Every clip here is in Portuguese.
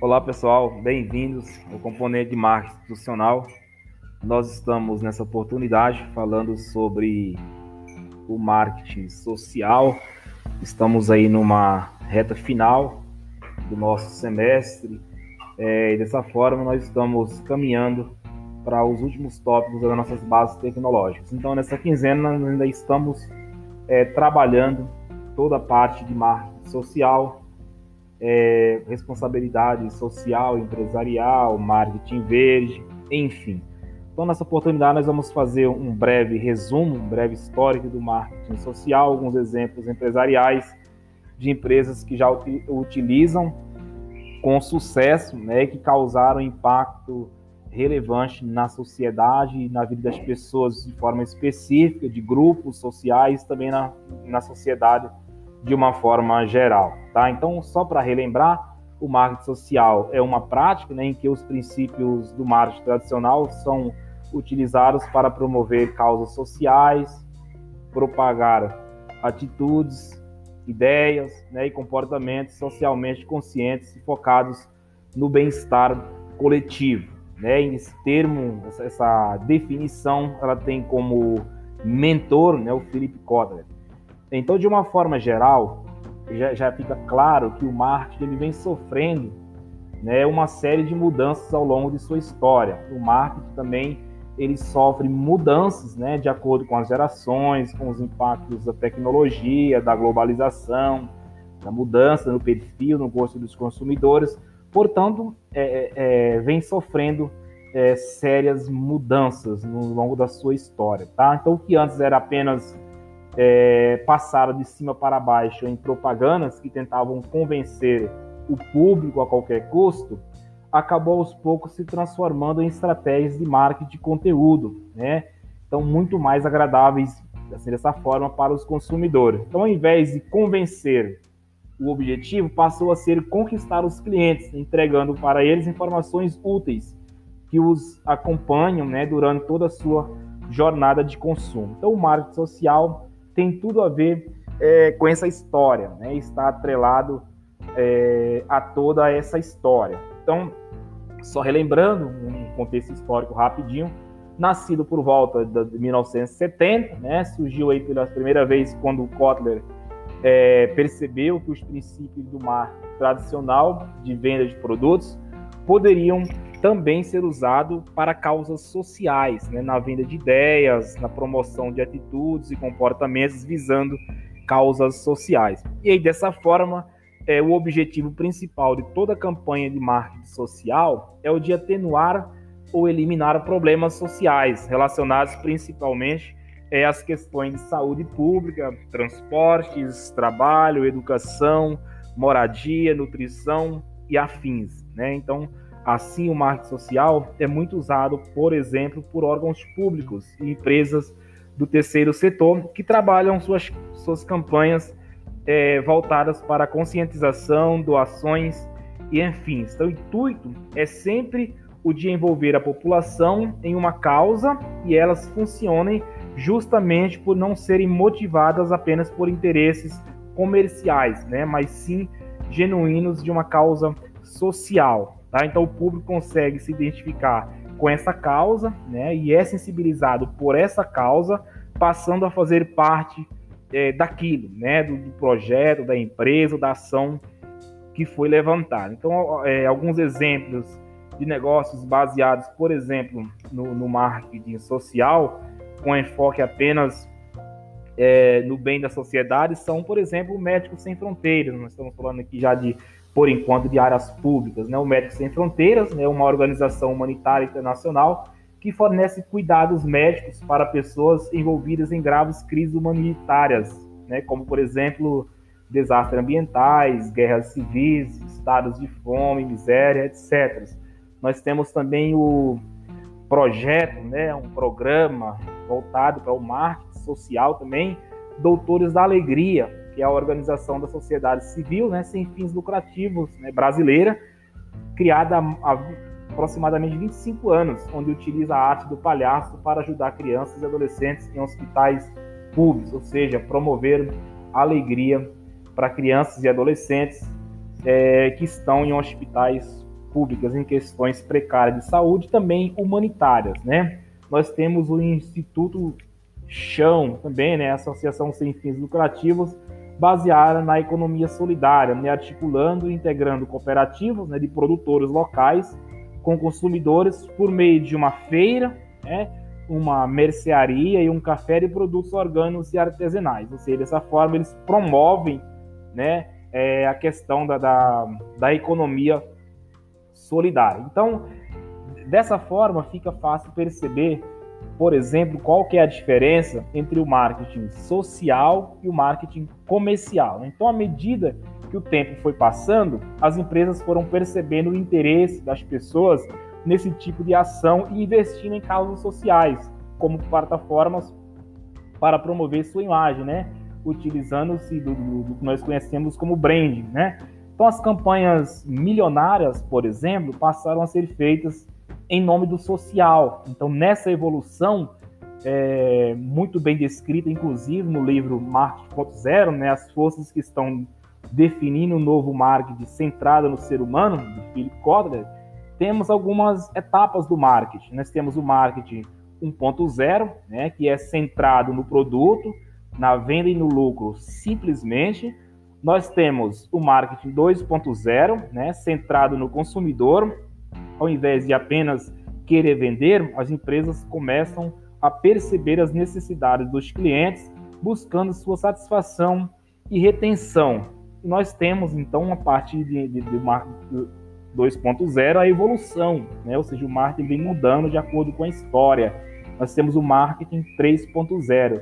Olá pessoal, bem-vindos ao componente de marketing institucional. Nós estamos nessa oportunidade falando sobre o marketing social. Estamos aí numa reta final do nosso semestre. É, e dessa forma, nós estamos caminhando para os últimos tópicos das nossas bases tecnológicas. Então, nessa quinzena, nós ainda estamos é, trabalhando toda a parte de marketing social, é, responsabilidade social, empresarial, marketing verde, enfim. Então, nessa oportunidade, nós vamos fazer um breve resumo, um breve histórico do marketing social, alguns exemplos empresariais de empresas que já utilizam com sucesso, né, que causaram impacto relevante na sociedade na vida das pessoas de forma específica, de grupos sociais, também na, na sociedade de uma forma geral, tá? Então, só para relembrar, o marketing social é uma prática né, em que os princípios do marketing tradicional são utilizados para promover causas sociais, propagar atitudes, ideias né, e comportamentos socialmente conscientes e focados no bem-estar coletivo. Né? Esse termo, essa, definição, ela tem como mentor né, o Philip Kotler. Então, de uma forma geral, já, já fica claro que o marketing ele vem sofrendo né, uma série de mudanças ao longo de sua história. O marketing também ele sofre mudanças né, de acordo com as gerações, com os impactos da tecnologia, da globalização, da mudança no perfil, no gosto dos consumidores. Portanto, é, é, é vem sofrendo é, sérias mudanças no longo da sua história. Tá? Então, o que antes era apenas é, passaram de cima para baixo em propagandas que tentavam convencer o público a qualquer custo, acabou aos poucos se transformando em estratégias de marketing de conteúdo, né? Então, muito mais agradáveis assim, dessa forma para os consumidores. Então, ao invés de convencer, o objetivo passou a ser conquistar os clientes, entregando para eles informações úteis que os acompanham né, durante toda a sua jornada de consumo. Então, o marketing social tem tudo a ver é, com essa história, né? está atrelado é, a toda essa história. Então, só relembrando um contexto histórico rapidinho, nascido por volta de 1970, né? surgiu aí pela primeira vez quando Kotler é, percebeu que os princípios do marketing tradicional de venda de produtos poderiam também ser usado para causas sociais, né, na venda de ideias, na promoção de atitudes e comportamentos visando causas sociais. E aí, dessa forma, é, o objetivo principal de toda campanha de marketing social é o de atenuar ou eliminar problemas sociais relacionados principalmente é, às questões de saúde pública, transportes, trabalho, educação, moradia, nutrição e afins. Né? Então, Assim, o marketing social é muito usado, por exemplo, por órgãos públicos e empresas do terceiro setor que trabalham suas, suas campanhas é, voltadas para conscientização, doações e enfim. Então, o intuito é sempre o de envolver a população em uma causa e elas funcionem justamente por não serem motivadas apenas por interesses comerciais, né, mas sim genuínos de uma causa social. Tá? Então o público consegue se identificar com essa causa né, e é sensibilizado por essa causa, passando a fazer parte é, daquilo, né, do, do, projeto, da empresa, da ação que foi levantada. Então, é, alguns exemplos de negócios baseados, por exemplo, no, no marketing social, com enfoque apenas é, no bem da sociedade, são, por exemplo, Médicos Sem Fronteiras. Nós estamos falando aqui já de por enquanto, de áreas públicas. Né? O Médicos Sem Fronteiras é né? uma organização humanitária internacional que fornece cuidados médicos para pessoas envolvidas em graves crises humanitárias, né? como, por exemplo, desastres ambientais, guerras civis, estados de fome, miséria, etc. Nós temos também o projeto, né, um programa voltado para o marketing social também, Doutores da Alegria, que é a organização da sociedade civil, né, sem fins lucrativos, né, brasileira, criada há aproximadamente 25 anos, onde utiliza a arte do palhaço para ajudar crianças e adolescentes em hospitais públicos, ou seja, promover alegria para crianças e adolescentes é, que estão em hospitais públicas em questões precárias de saúde, também humanitárias, né? Nós temos o Instituto Chão também, né? Associação sem fins lucrativos, baseada na economia solidária, né? articulando e integrando cooperativas né? de produtores locais com consumidores por meio de uma feira, né? uma mercearia e um café de produtos orgânicos e artesanais. Ou seja, dessa forma eles promovem né, é, a questão da, da, da economia solidária. Então, dessa forma, fica fácil perceber, por exemplo, qual que é a diferença entre o marketing social e o marketing comercial. Então, à medida que o tempo foi passando, as empresas foram percebendo o interesse das pessoas nesse tipo de ação e investindo em causas sociais, como plataformas para promover sua imagem, né? Utilizando-se do, do, do, que nós conhecemos como branding, né? Então, as campanhas milionárias, por exemplo, passaram a ser feitas em nome do social. Então, nessa evolução, é, muito bem descrita, inclusive no livro Marketing 4.0, né, as forças que estão definindo o novo marketing centrado no ser humano, de Philip Kotler, temos algumas etapas do marketing. Nós temos o marketing 1.0, né, que é centrado no produto, na venda e no lucro simplesmente. Nós temos o marketing 2.0, né, centrado no consumidor. Ao invés de apenas querer vender, as empresas começam a perceber as necessidades dos clientes, buscando sua satisfação e retenção. Nós temos, então, a partir de, de, de, 2.0 a evolução, né? ou seja, o marketing vem mudando de acordo com a história. Nós temos o marketing 3.0,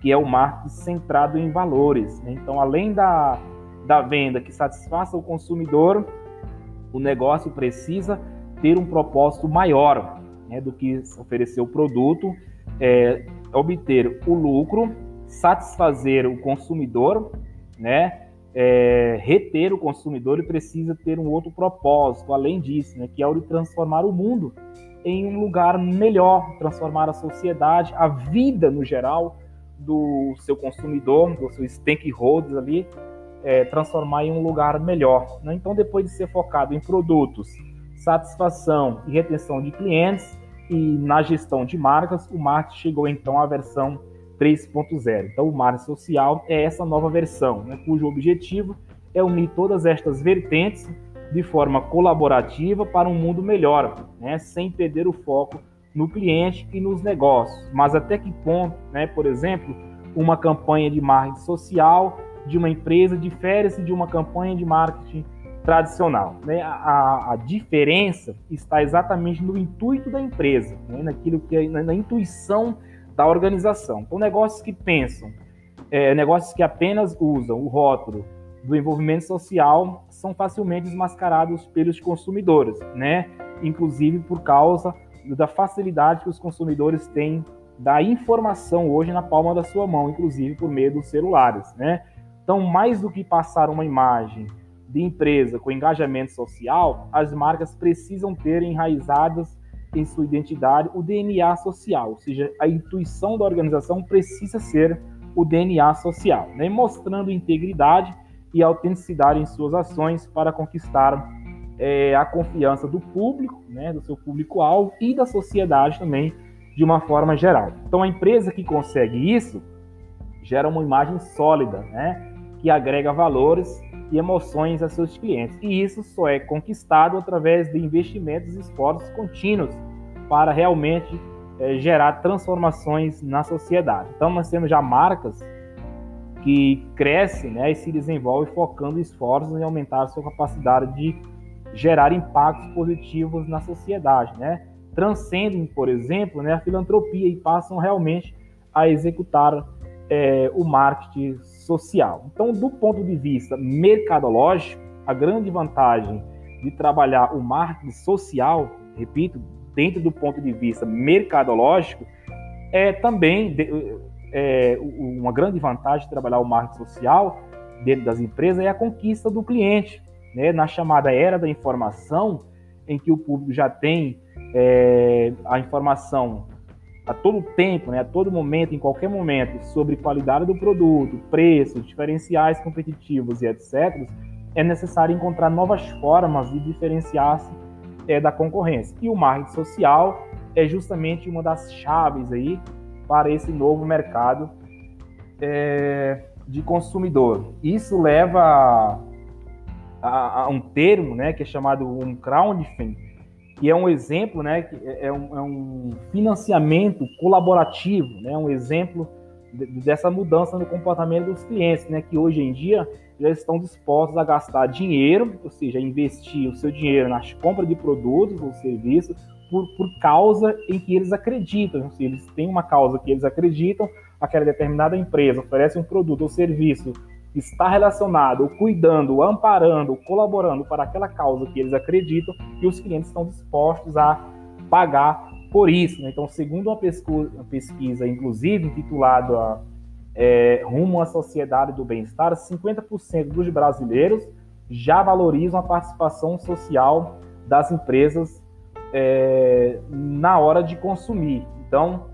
que é o marketing centrado em valores. Né? Então, além da, da venda que satisfaça o consumidor, o negócio precisa ter um propósito maior né, do que oferecer o produto, é, obter o lucro, satisfazer o consumidor, né? é, reter o consumidor e precisa ter um outro propósito, além disso, né, que é o de transformar o mundo em um lugar melhor, transformar a sociedade, a vida no geral do seu consumidor, do seu stakeholders ali, é, transformar em um lugar melhor. Né? Então, depois de ser focado em produtos, satisfação e retenção de clientes e na gestão de marcas, o marketing chegou então à versão 3.0. Então, o marketing social é essa nova versão, né, cujo objetivo é unir todas estas vertentes de forma colaborativa para um mundo melhor, né, sem perder o foco no cliente e nos negócios. Mas até que ponto, né, por exemplo, uma campanha de marketing social de uma empresa difere-se de uma campanha de marketing tradicional. Né? A, a, diferença está exatamente no intuito da empresa, né? naquilo que é, na, na intuição da organização. Então, negócios que pensam, é, negócios que apenas usam o rótulo do envolvimento social são facilmente desmascarados pelos consumidores, né? Inclusive por causa da facilidade que os consumidores têm da informação hoje na palma da sua mão, inclusive por meio dos celulares, né? Então, mais do que passar uma imagem de empresa com engajamento social, as marcas precisam ter enraizadas em sua identidade o DNA social, ou seja, a intuição da organização precisa ser o DNA social, né? mostrando integridade e autenticidade em suas ações para conquistar é, a confiança do público, né, do seu público-alvo e da sociedade também, de uma forma geral. Então, a empresa que consegue isso gera uma imagem sólida, né, que agrega valores e emoções a seus clientes. E isso só é conquistado através de investimentos e esforços contínuos para realmente é, gerar transformações na sociedade. Então, nós temos já marcas que crescem né, e se desenvolvem focando esforços em aumentar sua capacidade de gerar impactos positivos na sociedade, né? Transcendem, por exemplo, né, a filantropia e passam realmente a executar é, o marketing social. Então, do ponto de vista mercadológico, a grande vantagem de trabalhar o marketing social, repito, dentro do ponto de vista mercadológico, é também é, uma grande vantagem de trabalhar o marketing social dentro das empresas é a conquista do cliente. Né? Na chamada era da informação, em que o público já tem é, a informação a todo tempo, né, a todo momento, em qualquer momento, sobre qualidade do produto, preço, diferenciais competitivos e etc., é necessário encontrar novas formas de diferenciar-se é, da concorrência. E o marketing social é justamente uma das chaves aí para esse novo mercado é, de consumidor. Isso leva a, a, um termo, né, que é chamado um crowdfunding, que é um exemplo, né, que é, é um, é um financiamento colaborativo, né, um exemplo dessa mudança no comportamento dos clientes, né, que hoje em dia já estão dispostos a gastar dinheiro, ou seja, investir o seu dinheiro na compra de produtos ou serviços por, por causa em que eles acreditam. Se eles têm uma causa que eles acreditam, aquela determinada empresa oferece um produto ou serviço está relacionado, cuidando, amparando, colaborando para aquela causa que eles acreditam, e os clientes estão dispostos a pagar por isso. Né? Então, segundo uma pesquisa, uma pesquisa inclusive, intitulada é, Rumo à Sociedade do Bem-Estar, 50% dos brasileiros já valorizam a participação social das empresas é, na hora de consumir. Então,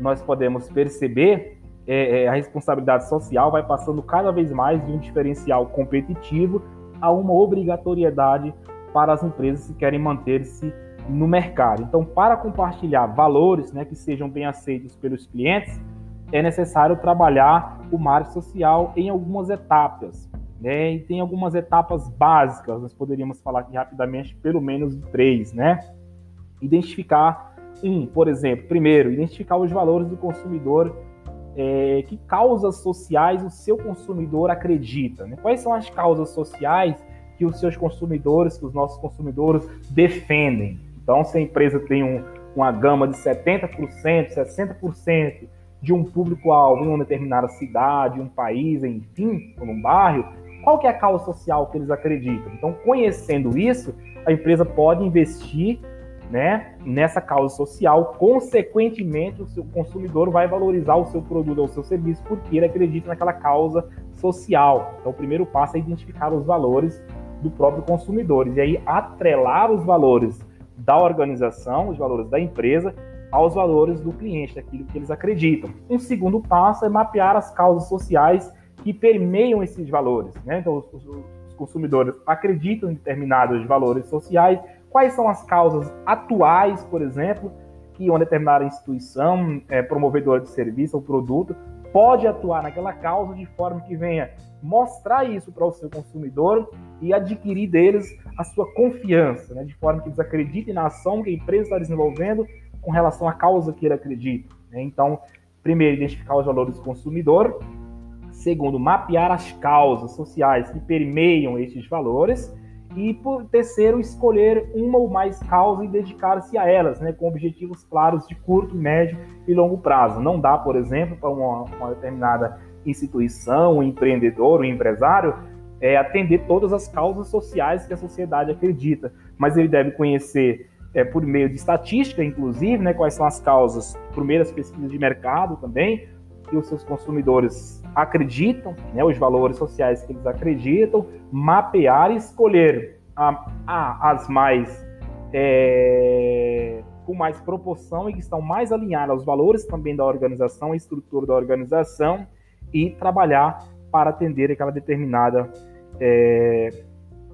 nós podemos perceber é, é, a responsabilidade social vai passando cada vez mais de um diferencial competitivo a uma obrigatoriedade para as empresas que querem manter-se no mercado. Então, para compartilhar valores né, que sejam bem aceitos pelos clientes, é necessário trabalhar o marketing social em algumas etapas. Né? E tem algumas etapas básicas, nós poderíamos falar aqui rapidamente, pelo menos três, né? Identificar um, por exemplo, primeiro, identificar os valores do consumidor, é, que causas sociais o seu consumidor acredita. Né? Quais são as causas sociais que os seus consumidores, que os nossos consumidores defendem? Então, se a empresa tem um, uma gama de 70%, 60% de um público-alvo em uma determinada cidade, um país, enfim, ou num bairro, qual que é a causa social que eles acreditam? Então, conhecendo isso, a empresa pode investir né, nessa causa social, consequentemente, o seu consumidor vai valorizar o seu produto ou o seu serviço porque ele acredita naquela causa social. Então, o primeiro passo é identificar os valores do próprio consumidor e aí atrelar os valores da organização, os valores da empresa, aos valores do cliente, daquilo que eles acreditam. Um segundo passo é mapear as causas sociais que permeiam esses valores. Né? Então, os, os consumidores acreditam em determinados valores sociais Quais são as causas atuais, por exemplo, que uma determinada instituição, é, promovedora de serviço ou produto, pode atuar naquela causa de forma que venha mostrar isso para o seu consumidor e adquirir deles a sua confiança, né? de forma que eles acreditem na ação que a empresa está desenvolvendo com relação à causa que ele acredita. Né? Então, primeiro, identificar os valores do consumidor. Segundo, mapear as causas sociais que permeiam esses valores e por terceiro escolher uma ou mais causas e dedicar-se a elas, né, com objetivos claros de curto, médio e longo prazo. Não dá, por exemplo, para uma, uma, determinada instituição, um empreendedor, um empresário, é, atender todas as causas sociais que a sociedade acredita, mas ele deve conhecer é, por meio de estatística, inclusive, né, quais são as causas, primeiras pesquisas de mercado também, que os seus consumidores acreditam, né, os valores sociais que eles acreditam, mapear e escolher a, a, as mais é, com mais proporção e que estão mais alinhadas aos valores também da organização, a estrutura da organização e trabalhar para atender aquela determinada é,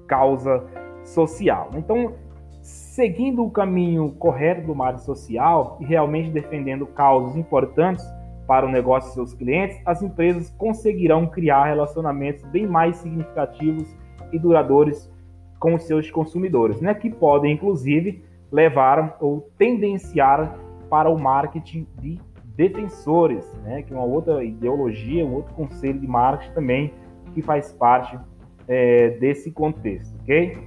causa social. Então, seguindo o caminho correto do marketing social e realmente defendendo causas importantes, para o negócio de seus clientes, as empresas conseguirão criar relacionamentos bem mais significativos e duradouros com os seus consumidores, né? que podem, inclusive, levar ou tendenciar para o marketing de defensores, né? que é uma outra ideologia, um outro conselho de marketing também que faz parte é, desse contexto, ok?